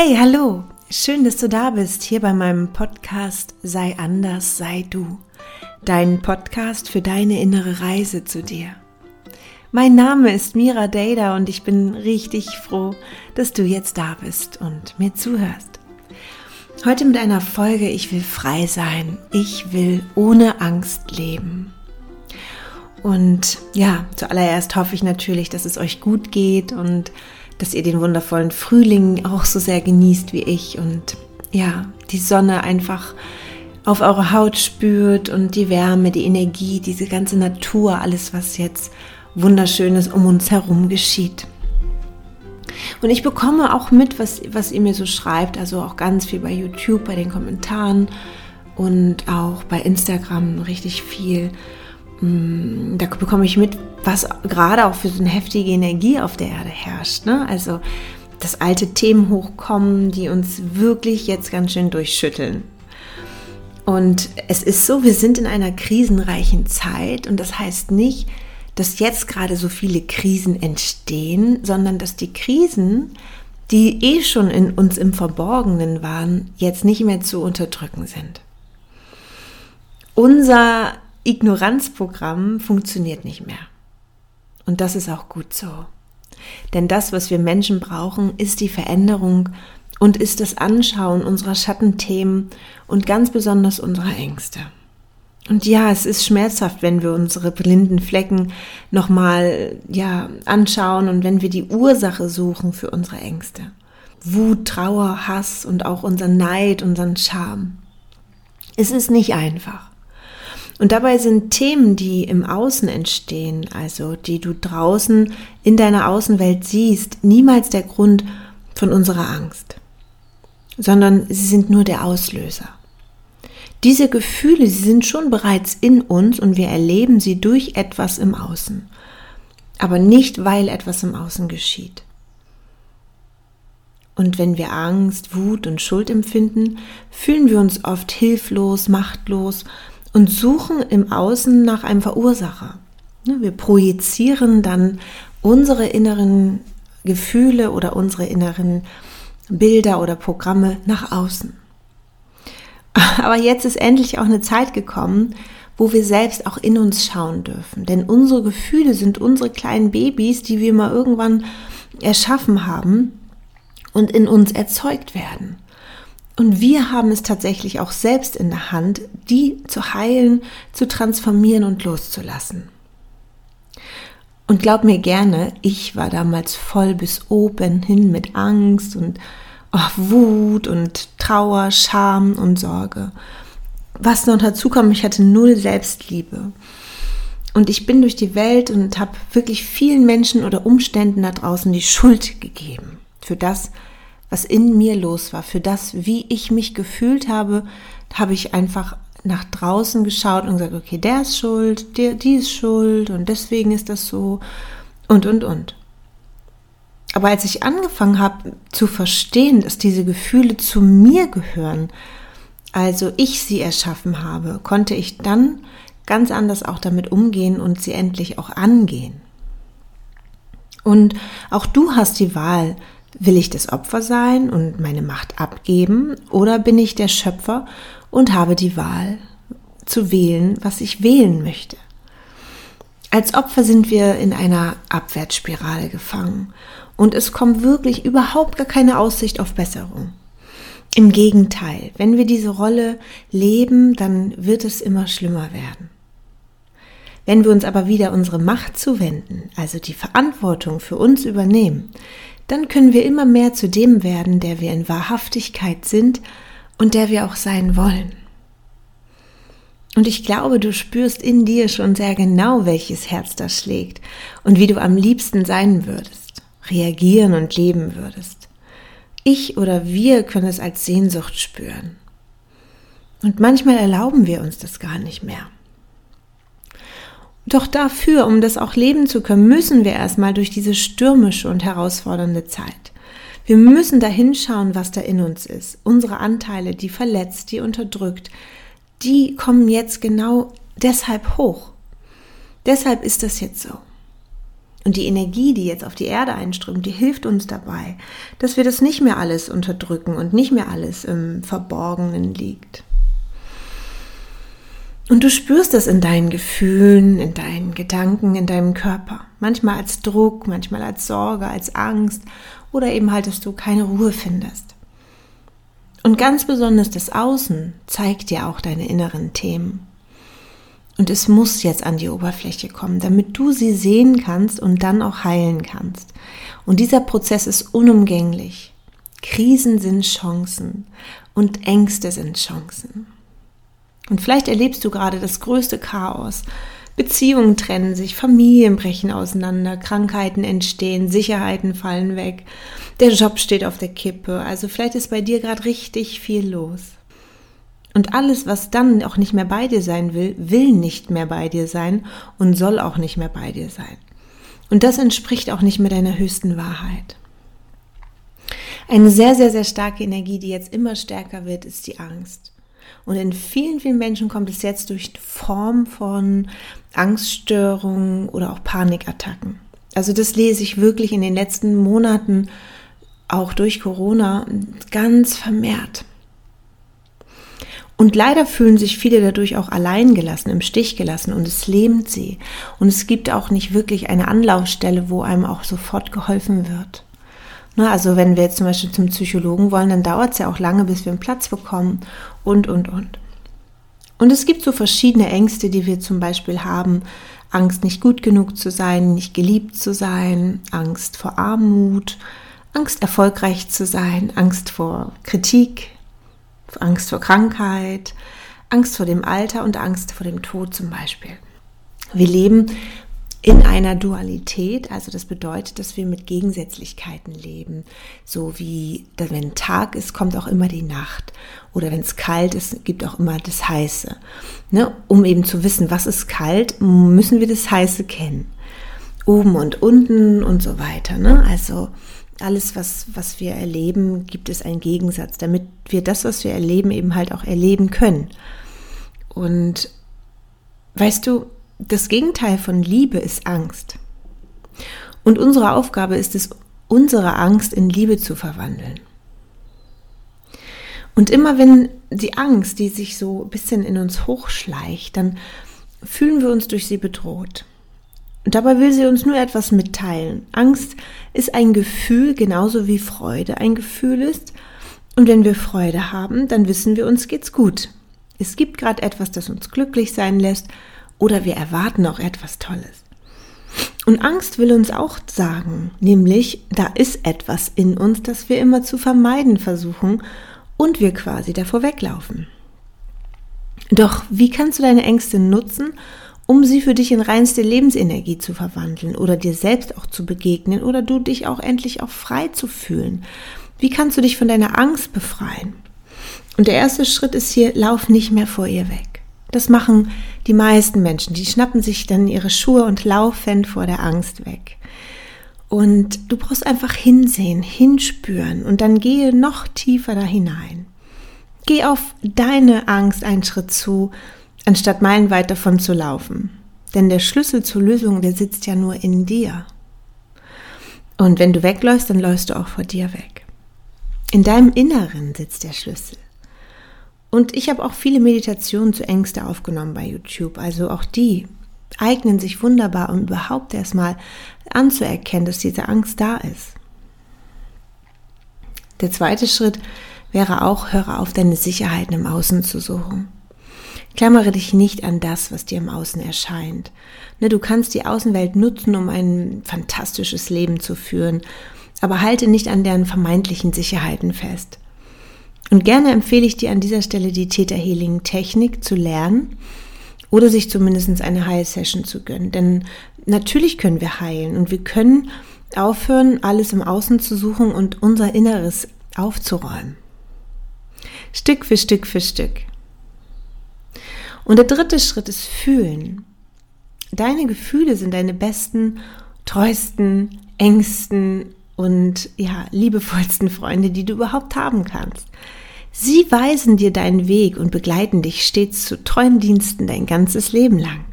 Hey, hallo! Schön, dass du da bist, hier bei meinem Podcast Sei anders, sei du. Dein Podcast für deine innere Reise zu dir. Mein Name ist Mira Dada und ich bin richtig froh, dass du jetzt da bist und mir zuhörst. Heute mit einer Folge Ich will frei sein. Ich will ohne Angst leben. Und ja, zuallererst hoffe ich natürlich, dass es euch gut geht und ihr den wundervollen Frühling auch so sehr genießt wie ich und ja, die Sonne einfach auf eure Haut spürt und die Wärme, die Energie, diese ganze Natur, alles, was jetzt wunderschönes um uns herum geschieht. Und ich bekomme auch mit, was, was ihr mir so schreibt, also auch ganz viel bei YouTube, bei den Kommentaren und auch bei Instagram richtig viel. Mm, da bekomme ich mit, was gerade auch für so eine heftige Energie auf der Erde herrscht. Ne? Also, dass alte Themen hochkommen, die uns wirklich jetzt ganz schön durchschütteln. Und es ist so, wir sind in einer krisenreichen Zeit und das heißt nicht, dass jetzt gerade so viele Krisen entstehen, sondern dass die Krisen, die eh schon in uns im Verborgenen waren, jetzt nicht mehr zu unterdrücken sind. Unser Ignoranzprogramm funktioniert nicht mehr. Und das ist auch gut so. Denn das, was wir Menschen brauchen, ist die Veränderung und ist das Anschauen unserer Schattenthemen und ganz besonders unserer Ängste. Und ja, es ist schmerzhaft, wenn wir unsere blinden Flecken nochmal, ja, anschauen und wenn wir die Ursache suchen für unsere Ängste. Wut, Trauer, Hass und auch unseren Neid, unseren Scham. Es ist nicht einfach. Und dabei sind Themen, die im Außen entstehen, also die du draußen in deiner Außenwelt siehst, niemals der Grund von unserer Angst, sondern sie sind nur der Auslöser. Diese Gefühle, sie sind schon bereits in uns und wir erleben sie durch etwas im Außen, aber nicht weil etwas im Außen geschieht. Und wenn wir Angst, Wut und Schuld empfinden, fühlen wir uns oft hilflos, machtlos und suchen im Außen nach einem Verursacher. Ne, wir projizieren dann unsere inneren Gefühle oder unsere inneren Bilder oder Programme nach außen. Aber jetzt ist endlich auch eine Zeit gekommen, wo wir selbst auch in uns schauen dürfen. Denn unsere Gefühle sind unsere kleinen Babys, die wir mal irgendwann erschaffen haben und in uns erzeugt werden. Und wir haben es tatsächlich auch selbst in der Hand, die zu heilen, zu transformieren und loszulassen. Und glaub mir gerne, ich war damals voll bis oben hin mit Angst und oh, Wut und Trauer, Scham und Sorge. Was noch dazu kam, ich hatte null Selbstliebe. Und ich bin durch die Welt und habe wirklich vielen Menschen oder Umständen da draußen die Schuld gegeben für das, was in mir los war, für das, wie ich mich gefühlt habe, habe ich einfach nach draußen geschaut und gesagt, okay, der ist schuld, der, die ist schuld und deswegen ist das so und, und, und. Aber als ich angefangen habe zu verstehen, dass diese Gefühle zu mir gehören, also ich sie erschaffen habe, konnte ich dann ganz anders auch damit umgehen und sie endlich auch angehen. Und auch du hast die Wahl, Will ich das Opfer sein und meine Macht abgeben oder bin ich der Schöpfer und habe die Wahl zu wählen, was ich wählen möchte? Als Opfer sind wir in einer Abwärtsspirale gefangen und es kommt wirklich überhaupt gar keine Aussicht auf Besserung. Im Gegenteil, wenn wir diese Rolle leben, dann wird es immer schlimmer werden. Wenn wir uns aber wieder unsere Macht zuwenden, also die Verantwortung für uns übernehmen, dann können wir immer mehr zu dem werden, der wir in Wahrhaftigkeit sind und der wir auch sein wollen. Und ich glaube, du spürst in dir schon sehr genau, welches Herz da schlägt und wie du am liebsten sein würdest, reagieren und leben würdest. Ich oder wir können es als Sehnsucht spüren. Und manchmal erlauben wir uns das gar nicht mehr. Doch dafür, um das auch leben zu können, müssen wir erstmal durch diese stürmische und herausfordernde Zeit. Wir müssen da hinschauen, was da in uns ist. Unsere Anteile, die verletzt, die unterdrückt, die kommen jetzt genau deshalb hoch. Deshalb ist das jetzt so. Und die Energie, die jetzt auf die Erde einströmt, die hilft uns dabei, dass wir das nicht mehr alles unterdrücken und nicht mehr alles im Verborgenen liegt. Und du spürst das in deinen Gefühlen, in deinen Gedanken, in deinem Körper. Manchmal als Druck, manchmal als Sorge, als Angst oder eben halt, dass du keine Ruhe findest. Und ganz besonders das Außen zeigt dir auch deine inneren Themen. Und es muss jetzt an die Oberfläche kommen, damit du sie sehen kannst und dann auch heilen kannst. Und dieser Prozess ist unumgänglich. Krisen sind Chancen und Ängste sind Chancen. Und vielleicht erlebst du gerade das größte Chaos. Beziehungen trennen sich, Familien brechen auseinander, Krankheiten entstehen, Sicherheiten fallen weg, der Job steht auf der Kippe. Also vielleicht ist bei dir gerade richtig viel los. Und alles, was dann auch nicht mehr bei dir sein will, will nicht mehr bei dir sein und soll auch nicht mehr bei dir sein. Und das entspricht auch nicht mehr deiner höchsten Wahrheit. Eine sehr, sehr, sehr starke Energie, die jetzt immer stärker wird, ist die Angst. Und in vielen, vielen Menschen kommt es jetzt durch Form von Angststörungen oder auch Panikattacken. Also das lese ich wirklich in den letzten Monaten, auch durch Corona, ganz vermehrt. Und leider fühlen sich viele dadurch auch allein gelassen, im Stich gelassen und es lähmt sie. Und es gibt auch nicht wirklich eine Anlaufstelle, wo einem auch sofort geholfen wird. Ne, also wenn wir jetzt zum Beispiel zum Psychologen wollen, dann dauert es ja auch lange, bis wir einen Platz bekommen und, und, und. Und es gibt so verschiedene Ängste, die wir zum Beispiel haben. Angst, nicht gut genug zu sein, nicht geliebt zu sein, Angst vor Armut, Angst, erfolgreich zu sein, Angst vor Kritik, Angst vor Krankheit, Angst vor dem Alter und Angst vor dem Tod zum Beispiel. Wir leben in einer Dualität, also das bedeutet, dass wir mit Gegensätzlichkeiten leben. So wie, wenn Tag ist, kommt auch immer die Nacht. Oder wenn es kalt ist, gibt auch immer das Heiße. Ne? Um eben zu wissen, was ist kalt, müssen wir das Heiße kennen. Oben und unten und so weiter. Ne? Also alles, was, was wir erleben, gibt es einen Gegensatz, damit wir das, was wir erleben, eben halt auch erleben können. Und weißt du, das Gegenteil von Liebe ist Angst. Und unsere Aufgabe ist es, unsere Angst in Liebe zu verwandeln. Und immer wenn die Angst, die sich so ein bisschen in uns hochschleicht, dann fühlen wir uns durch sie bedroht. Und dabei will sie uns nur etwas mitteilen. Angst ist ein Gefühl, genauso wie Freude ein Gefühl ist. Und wenn wir Freude haben, dann wissen wir, uns geht's gut. Es gibt gerade etwas, das uns glücklich sein lässt oder wir erwarten auch etwas Tolles. Und Angst will uns auch sagen, nämlich da ist etwas in uns, das wir immer zu vermeiden versuchen und wir quasi davor weglaufen. Doch wie kannst du deine Ängste nutzen, um sie für dich in reinste Lebensenergie zu verwandeln oder dir selbst auch zu begegnen oder du dich auch endlich auch frei zu fühlen? Wie kannst du dich von deiner Angst befreien? Und der erste Schritt ist hier, lauf nicht mehr vor ihr weg. Das machen die meisten Menschen. Die schnappen sich dann ihre Schuhe und laufen vor der Angst weg. Und du brauchst einfach hinsehen, hinspüren und dann gehe noch tiefer da hinein. Geh auf deine Angst einen Schritt zu, anstatt meilenweit davon zu laufen. Denn der Schlüssel zur Lösung, der sitzt ja nur in dir. Und wenn du wegläufst, dann läufst du auch vor dir weg. In deinem Inneren sitzt der Schlüssel. Und ich habe auch viele Meditationen zu Ängste aufgenommen bei YouTube. Also auch die eignen sich wunderbar, um überhaupt erstmal anzuerkennen, dass diese Angst da ist. Der zweite Schritt wäre auch, höre auf, deine Sicherheiten im Außen zu suchen. Klammere dich nicht an das, was dir im Außen erscheint. Ne, du kannst die Außenwelt nutzen, um ein fantastisches Leben zu führen, aber halte nicht an deren vermeintlichen Sicherheiten fest. Und gerne empfehle ich dir an dieser Stelle die Theta Healing Technik zu lernen oder sich zumindest eine Heil-Session zu gönnen. Denn natürlich können wir heilen und wir können aufhören, alles im Außen zu suchen und unser Inneres aufzuräumen. Stück für Stück für Stück. Und der dritte Schritt ist fühlen. Deine Gefühle sind deine besten, treuesten, engsten und ja, liebevollsten Freunde, die du überhaupt haben kannst. Sie weisen dir deinen Weg und begleiten dich stets zu treuen Diensten dein ganzes Leben lang.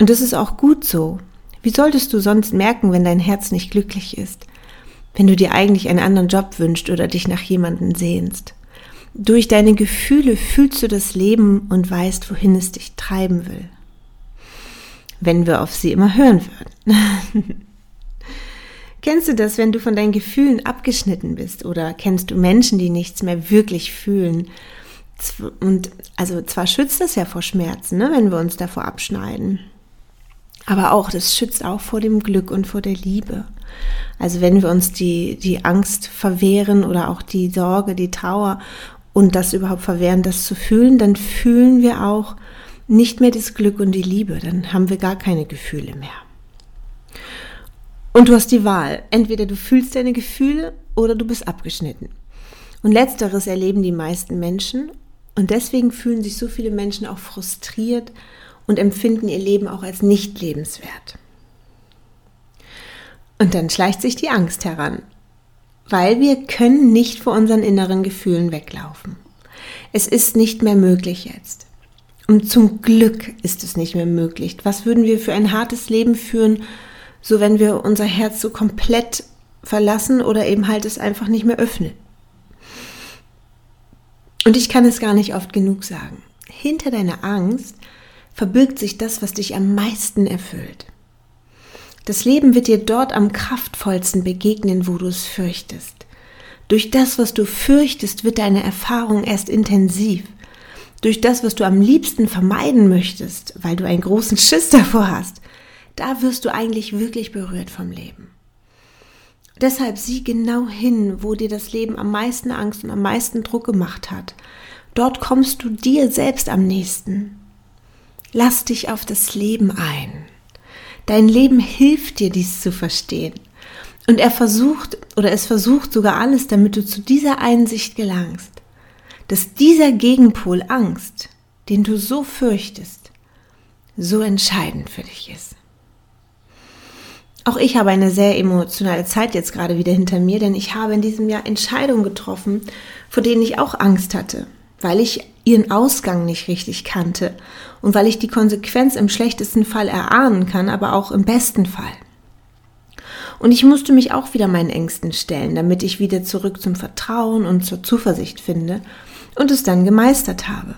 Und das ist auch gut so. Wie solltest du sonst merken, wenn dein Herz nicht glücklich ist? Wenn du dir eigentlich einen anderen Job wünschst oder dich nach jemandem sehnst? Durch deine Gefühle fühlst du das Leben und weißt, wohin es dich treiben will. Wenn wir auf sie immer hören würden. kennst du das, wenn du von deinen Gefühlen abgeschnitten bist? Oder kennst du Menschen, die nichts mehr wirklich fühlen? Und also zwar schützt das ja vor Schmerzen, ne, wenn wir uns davor abschneiden. Aber auch, das schützt auch vor dem Glück und vor der Liebe. Also wenn wir uns die, die Angst verwehren oder auch die Sorge, die Trauer und das überhaupt verwehren, das zu fühlen, dann fühlen wir auch nicht mehr das Glück und die Liebe. Dann haben wir gar keine Gefühle mehr. Und du hast die Wahl. Entweder du fühlst deine Gefühle oder du bist abgeschnitten. Und letzteres erleben die meisten Menschen. Und deswegen fühlen sich so viele Menschen auch frustriert und empfinden ihr Leben auch als nicht lebenswert. Und dann schleicht sich die Angst heran, weil wir können nicht vor unseren inneren Gefühlen weglaufen. Es ist nicht mehr möglich jetzt. Und zum Glück ist es nicht mehr möglich. Was würden wir für ein hartes Leben führen, so wenn wir unser Herz so komplett verlassen oder eben halt es einfach nicht mehr öffnen? Und ich kann es gar nicht oft genug sagen. Hinter deiner Angst verbirgt sich das, was dich am meisten erfüllt. Das Leben wird dir dort am kraftvollsten begegnen, wo du es fürchtest. Durch das, was du fürchtest, wird deine Erfahrung erst intensiv. Durch das, was du am liebsten vermeiden möchtest, weil du einen großen Schiss davor hast, da wirst du eigentlich wirklich berührt vom Leben. Deshalb sieh genau hin, wo dir das Leben am meisten Angst und am meisten Druck gemacht hat. Dort kommst du dir selbst am nächsten. Lass dich auf das Leben ein. Dein Leben hilft dir, dies zu verstehen. Und er versucht oder es versucht sogar alles, damit du zu dieser Einsicht gelangst, dass dieser Gegenpol Angst, den du so fürchtest, so entscheidend für dich ist. Auch ich habe eine sehr emotionale Zeit jetzt gerade wieder hinter mir, denn ich habe in diesem Jahr Entscheidungen getroffen, vor denen ich auch Angst hatte weil ich ihren Ausgang nicht richtig kannte und weil ich die Konsequenz im schlechtesten Fall erahnen kann, aber auch im besten Fall. Und ich musste mich auch wieder meinen Ängsten stellen, damit ich wieder zurück zum Vertrauen und zur Zuversicht finde und es dann gemeistert habe.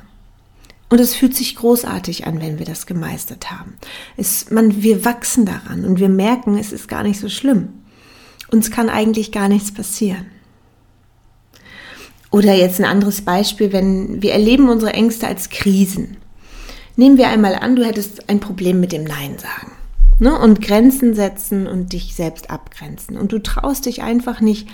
Und es fühlt sich großartig an, wenn wir das gemeistert haben. Es, man, wir wachsen daran und wir merken, es ist gar nicht so schlimm. Uns kann eigentlich gar nichts passieren. Oder jetzt ein anderes Beispiel, wenn wir erleben unsere Ängste als Krisen. Nehmen wir einmal an, du hättest ein Problem mit dem Nein sagen. Ne? Und Grenzen setzen und dich selbst abgrenzen. Und du traust dich einfach nicht,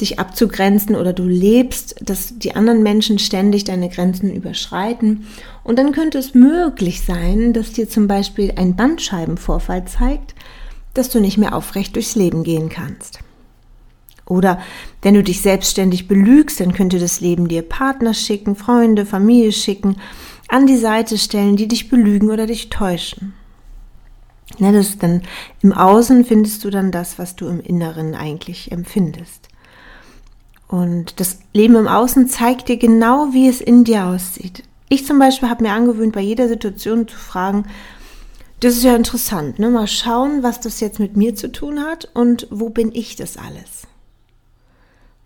dich abzugrenzen oder du lebst, dass die anderen Menschen ständig deine Grenzen überschreiten. Und dann könnte es möglich sein, dass dir zum Beispiel ein Bandscheibenvorfall zeigt, dass du nicht mehr aufrecht durchs Leben gehen kannst. Oder wenn du dich selbstständig belügst, dann könnte das Leben dir Partner schicken, Freunde, Familie schicken, an die Seite stellen, die dich belügen oder dich täuschen. Ja, das dann im Außen findest du dann das, was du im Inneren eigentlich empfindest. Und das Leben im Außen zeigt dir genau, wie es in dir aussieht. Ich zum Beispiel habe mir angewöhnt, bei jeder Situation zu fragen, das ist ja interessant, ne? mal schauen, was das jetzt mit mir zu tun hat und wo bin ich das alles.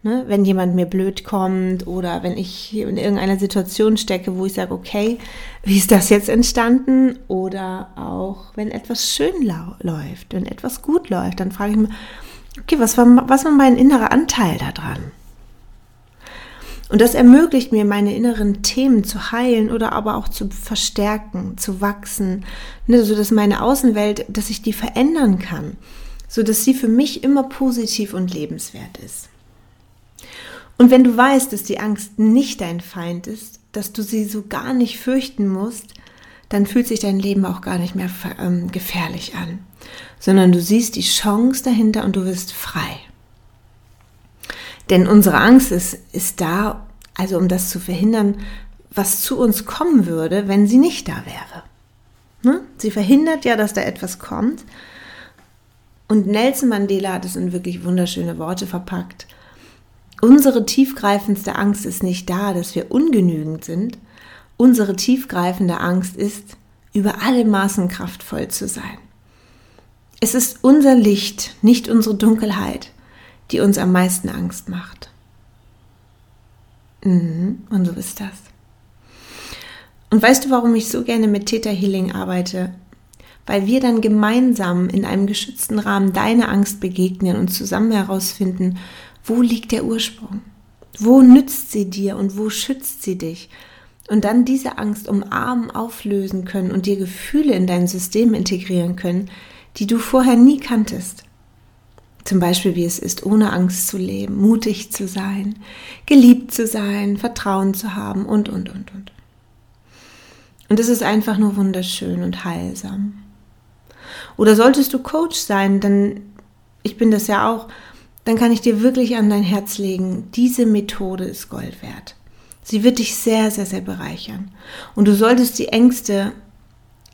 Ne? Wenn jemand mir blöd kommt oder wenn ich in irgendeiner Situation stecke, wo ich sage, okay, wie ist das jetzt entstanden? Oder auch wenn etwas schön läuft, wenn etwas gut läuft, dann frage ich mich, okay, was war, was war mein innerer Anteil daran? Und das ermöglicht mir, meine inneren Themen zu heilen oder aber auch zu verstärken, zu wachsen, ne, so dass meine Außenwelt, dass ich die verändern kann, so dass sie für mich immer positiv und lebenswert ist. Und wenn du weißt, dass die Angst nicht dein Feind ist, dass du sie so gar nicht fürchten musst, dann fühlt sich dein Leben auch gar nicht mehr ähm, gefährlich an, sondern du siehst die Chance dahinter und du wirst frei. Denn unsere Angst ist, ist da, also um das zu verhindern, was zu uns kommen würde, wenn sie nicht da wäre. Ne? Sie verhindert ja, dass da etwas kommt. Und Nelson Mandela hat es in wirklich wunderschöne Worte verpackt. Unsere tiefgreifendste Angst ist nicht da, dass wir ungenügend sind. Unsere tiefgreifende Angst ist, über alle Maßen kraftvoll zu sein. Es ist unser Licht, nicht unsere Dunkelheit, die uns am meisten Angst macht. Mhm, und so ist das. Und weißt du, warum ich so gerne mit Theta Healing arbeite? Weil wir dann gemeinsam in einem geschützten Rahmen deine Angst begegnen und zusammen herausfinden, wo liegt der Ursprung? Wo nützt sie dir und wo schützt sie dich? Und dann diese Angst umarmen, auflösen können und dir Gefühle in dein System integrieren können, die du vorher nie kanntest. Zum Beispiel, wie es ist, ohne Angst zu leben, mutig zu sein, geliebt zu sein, Vertrauen zu haben und, und, und, und. Und es ist einfach nur wunderschön und heilsam. Oder solltest du Coach sein, dann, ich bin das ja auch, dann kann ich dir wirklich an dein Herz legen, diese Methode ist Gold wert. Sie wird dich sehr, sehr, sehr bereichern. Und du solltest die Ängste,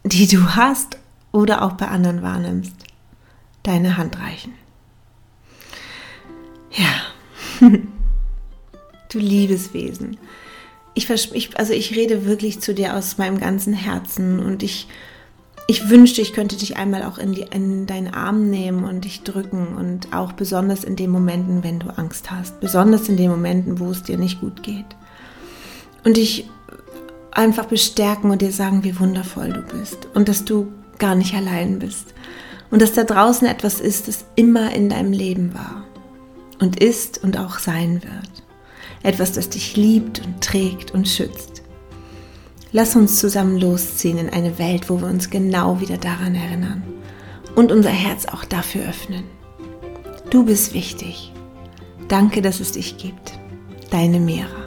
die du hast oder auch bei anderen wahrnimmst, deine Hand reichen. Ja, du liebes Wesen. Ich, ich, also ich rede wirklich zu dir aus meinem ganzen Herzen und ich ich wünschte, ich könnte dich einmal auch in, die, in deinen Arm nehmen und dich drücken und auch besonders in den Momenten, wenn du Angst hast, besonders in den Momenten, wo es dir nicht gut geht. Und dich einfach bestärken und dir sagen, wie wundervoll du bist und dass du gar nicht allein bist und dass da draußen etwas ist, das immer in deinem Leben war und ist und auch sein wird. Etwas, das dich liebt und trägt und schützt. Lass uns zusammen losziehen in eine Welt, wo wir uns genau wieder daran erinnern und unser Herz auch dafür öffnen. Du bist wichtig. Danke, dass es dich gibt. Deine Mira.